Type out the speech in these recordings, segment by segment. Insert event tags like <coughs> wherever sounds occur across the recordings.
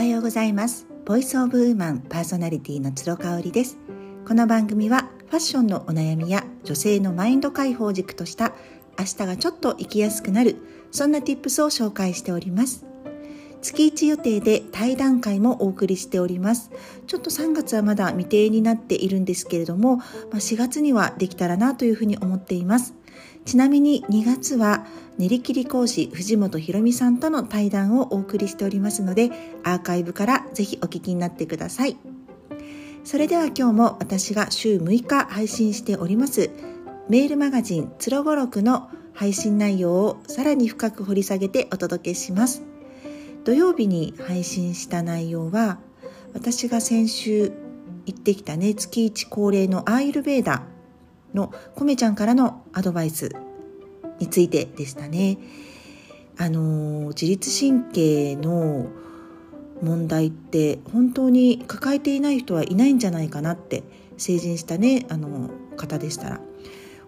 はようございます。ボイスオブウーマンパーソナリティの鶴香織です。この番組はファッションのお悩みや女性のマインド解放軸とした明日がちょっと生きやすくなるそんな tips を紹介しております。月1予定で対談会もお送りしております。ちょっと3月はまだ未定になっているんですけれども、まあ、4月にはできたらなというふうに思っています。ちなみに2月は練り切り講師藤本博美さんとの対談をお送りしておりますのでアーカイブからぜひお聞きになってください。それでは今日も私が週6日配信しておりますメールマガジンつろごろくの配信内容をさらに深く掘り下げてお届けします。土曜日に配信した内容は私が先週行ってきたね月1恒例のアーユルベーダのコメちゃんからのアドバイスについてでしたね。あの自律神経の問題って本当に抱えていない人はいないんじゃないかなって成人したねあの方でしたら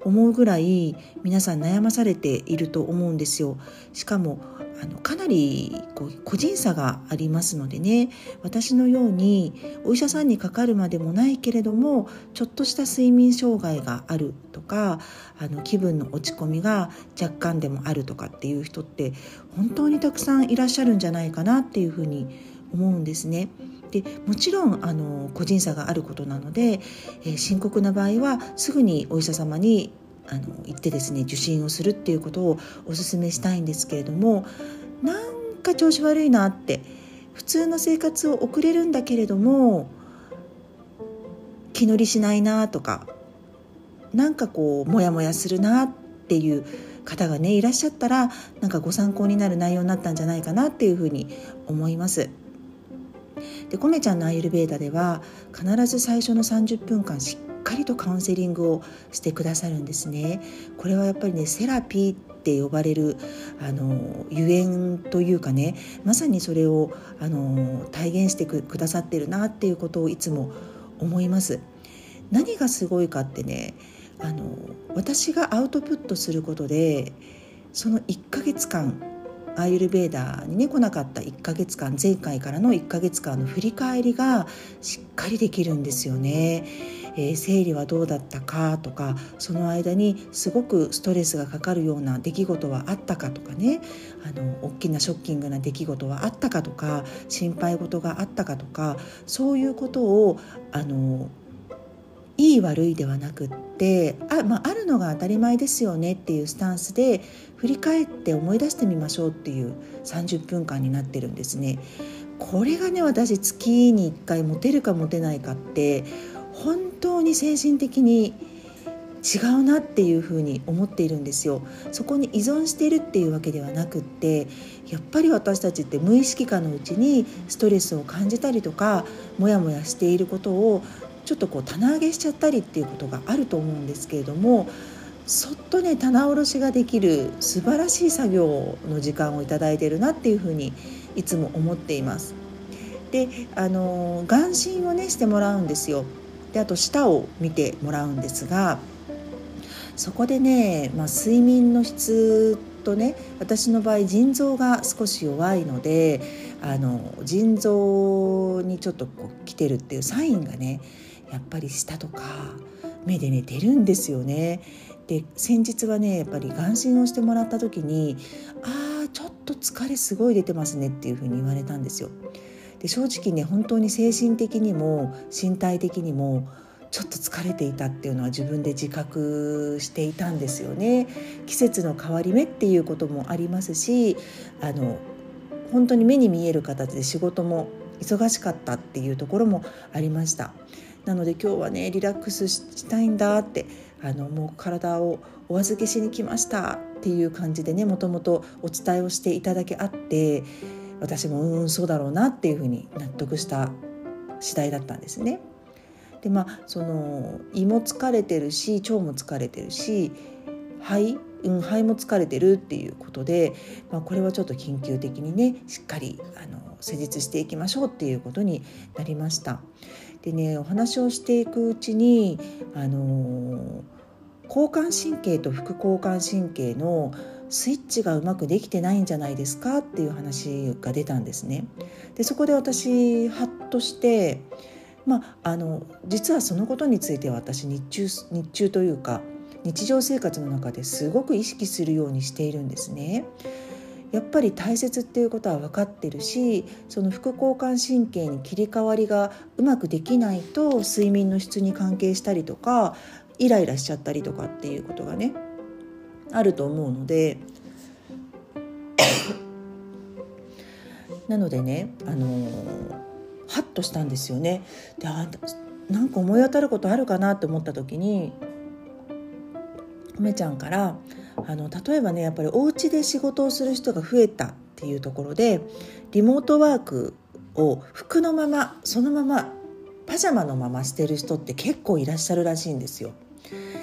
思うぐらい皆さん悩まされていると思うんですよ。しかもあのかなりこう個人差がありますのでね私のようにお医者さんにかかるまでもないけれどもちょっとした睡眠障害があるとかあの気分の落ち込みが若干でもあるとかっていう人って本当にたくさんいらっしゃるんじゃないかなっていうふうに思うんですね。でもちろんあの個人差があることなので、えー、深刻な場合はすぐにお医者様にあの行ってですね受診をするっていうことをお勧めしたいんですけれどもなんか調子悪いなって普通の生活を送れるんだけれども気乗りしないなとかなんかこうモヤモヤするなっていう方がねいらっしゃったらなんかご参考になる内容になったんじゃないかなっていうふうに思います。でコメちゃんのアイルベーダでは必ず最初の30分間しっかりとカウンセリングをしてくださるんですね。これはやっぱりねセラピーって呼ばれるあのゆえんというかねまさにそれをあの体現してくださってるなっていうことをいつも思います。何がすごいかってねあの私がアウトプットすることでその1ヶ月間アーユルベーダーにね来なかった1ヶ月間前回からの1ヶ月間の振り返りがしっかりできるんですよね。えー、生理はどうだったかとかその間にすごくストレスがかかるような出来事はあったかとかねあの大きなショッキングな出来事はあったかとか心配事があったかとかそういうことをあのいい悪いではなくってあ,、まあ、あるのが当たり前ですよねっていうスタンスで振り返って思い出してみましょうっていう30分間になってるんですね。これがね私月に1回持てるか持てないかって本当に精神的に違うなっていうふうに思っているんですよそこに依存しているっていうわけではなくってやっぱり私たちって無意識下のうちにストレスを感じたりとかモヤモヤしていることをちょっとこう棚上げしちゃったりっていうことがあると思うんですけれどもそっとね棚卸しができる素晴らしい作業の時間を頂いてるなっていうふうにいつも思っています。であの眼診をねしてもらうんですよ。であと舌を見てもらうんですがそこでね、まあ、睡眠の質とね私の場合腎臓が少し弱いのであの腎臓にちょっとこう来てるっていうサインがねやっぱり舌とか目でね出るんですよね。で先日はねやっぱり眼診をしてもらった時に「あーちょっと疲れすごい出てますね」っていうふうに言われたんですよ。で正直ね本当に精神的にも身体的にもちょっと疲れていたっていうのは自分で自覚していたんですよね。季節の変わり目っていうこともありますしあの本当に目に見える形で仕事も忙しかったっていうところもありました。なので今日はねリラックスしたいんだってあのもう体をお預けしに来ましたっていう感じでねもともとお伝えをしていただけあって私もうんそうだろうなっていうふうに納得した次第だったんですね。でまあその胃も疲れてるし腸も疲れてるし肺、うん、肺も疲れてるっていうことで、まあ、これはちょっと緊急的にねしっかりあの施術していきましょうっていうことになりました。でねお話をしていくうちにあの交感神経と副交感神経のスイッチがうまくできてないんじゃないですかっていう話が出たんですね。でそこで私ハッとしてまあ、あの実はそのことについては私日中日中というか日常生活の中ですごく意識するようにしているんですね。やっぱり大切っていうことは分かってるしその副交感神経に切り替わりがうまくできないと睡眠の質に関係したりとかイライラしちゃったりとかっていうことがねあると思うので <coughs> なのでねあのハッとしたんですよね。でなんか思い当たることあるかなって思った時に梅ちゃんからあの例えばねやっぱりお家で仕事をする人が増えたっていうところでリモートワークを服のままそのままパジャマのまましてる人って結構いらっしゃるらしいんですよ。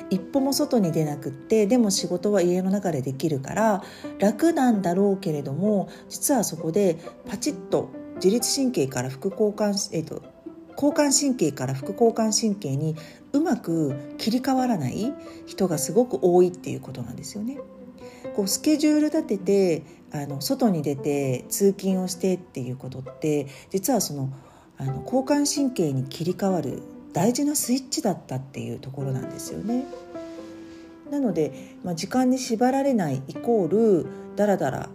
一歩も外に出なくってでも仕事は家の中でできるから楽なんだろうけれども実はそこでパチッと自律神経から副交感、えーと交感神経から副交感神経にうまく切り替わらない人がすごく多いっていうことなんですよね。こうスケジュール立ててあの外に出て通勤をしてっていうことって実はそのあの交感神経に切り替わる大事なスイッチだったっていうところなんですよね。なので、まあ、時間に縛られないイコールだらだら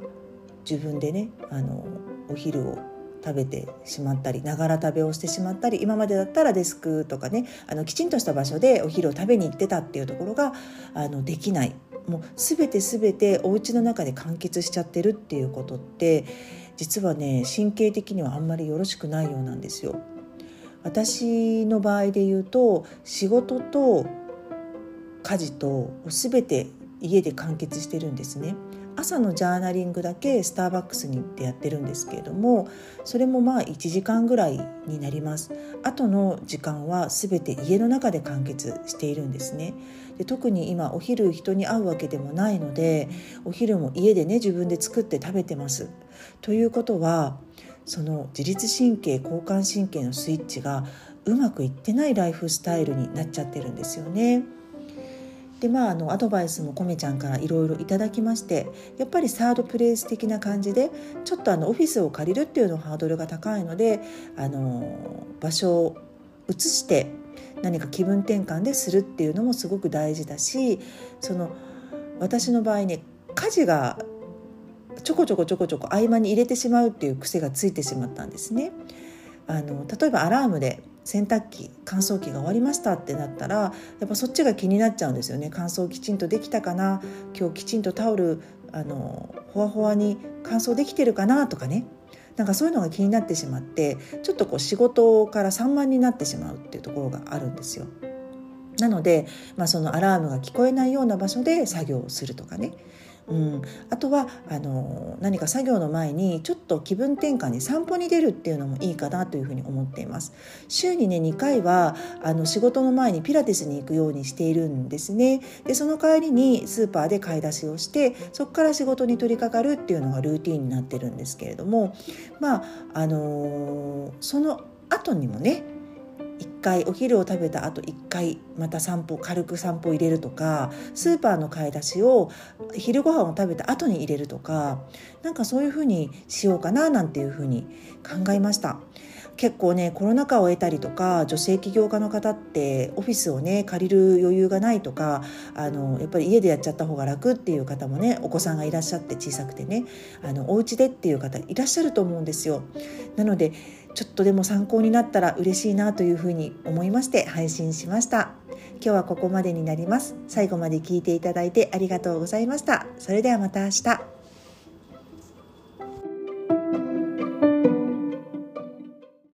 自分でねあのお昼を食べてしまったりながら食べをしてしまったり今までだったらデスクとかねあのきちんとした場所でお昼を食べに行ってたっていうところがあのできないもう全て全てお家の中で完結しちゃってるっていうことって実はね神経的にはあんまりよろしくないようなんですよ。私の場合で言うと仕事と家事と全て家で完結してるんですね。朝のジャーナリングだけスターバックスに行ってやってるんですけれどもそれもまあ1時間ぐらいになります。あとの時間は全て家の中で完結しているんですね。で特に今お昼人に会うわけでもないのでお昼も家でね自分で作って食べてます。ということはその自律神経交感神経のスイッチがうまくいってないライフスタイルになっちゃってるんですよね。でまああのアドバイスもコメちゃんからいろいろいただきましてやっぱりサードプレイス的な感じでちょっとあのオフィスを借りるっていうのハードルが高いのであの場所を移して何か気分転換でするっていうのもすごく大事だしその私の場合ね家事がちょこちょこちょこちょこ合間に入れてしまうっていう癖がついてしまったんですね。あの例えばアラームで洗濯機乾燥機が終わりましたってなったらやっぱそっちが気になっちゃうんですよね。乾燥きちんとできたかな？今日きちんとタオルあのほわほわに乾燥できてるかなとかね。なんかそういうのが気になってしまってちょっとこう仕事から散漫になってしまうっていうところがあるんですよ。なので、まあ、そのアラームが聞こえないような場所で作業をするとかね。うん、あとはあの何か作業の前にちょっと気分転換に散歩に出るっていうのもいいかなというふうに思っています。週にね2回はあの仕事の前にピラティスに行くようにしているんですね。でその帰りにスーパーで買い出しをしてそこから仕事に取り掛かるっていうのがルーティンになってるんですけれどもまああのその後にもね1回お昼を食べた後1回また散歩軽く散歩入れるとかスーパーの買い出しを昼ご飯を食べた後に入れるとかなんかそういうふうにしようかななんていうふうに考えました。結構ねコロナ禍を得たりとか女性起業家の方ってオフィスをね借りる余裕がないとかあのやっぱり家でやっちゃった方が楽っていう方もねお子さんがいらっしゃって小さくてねあのお家でっていう方いらっしゃると思うんですよ。なのでちょっとでも参考になったら嬉しいなというふうに思いまして配信しました。今日はここまでになります。最後まで聞いていただいてありがとうございました。それではまた明日。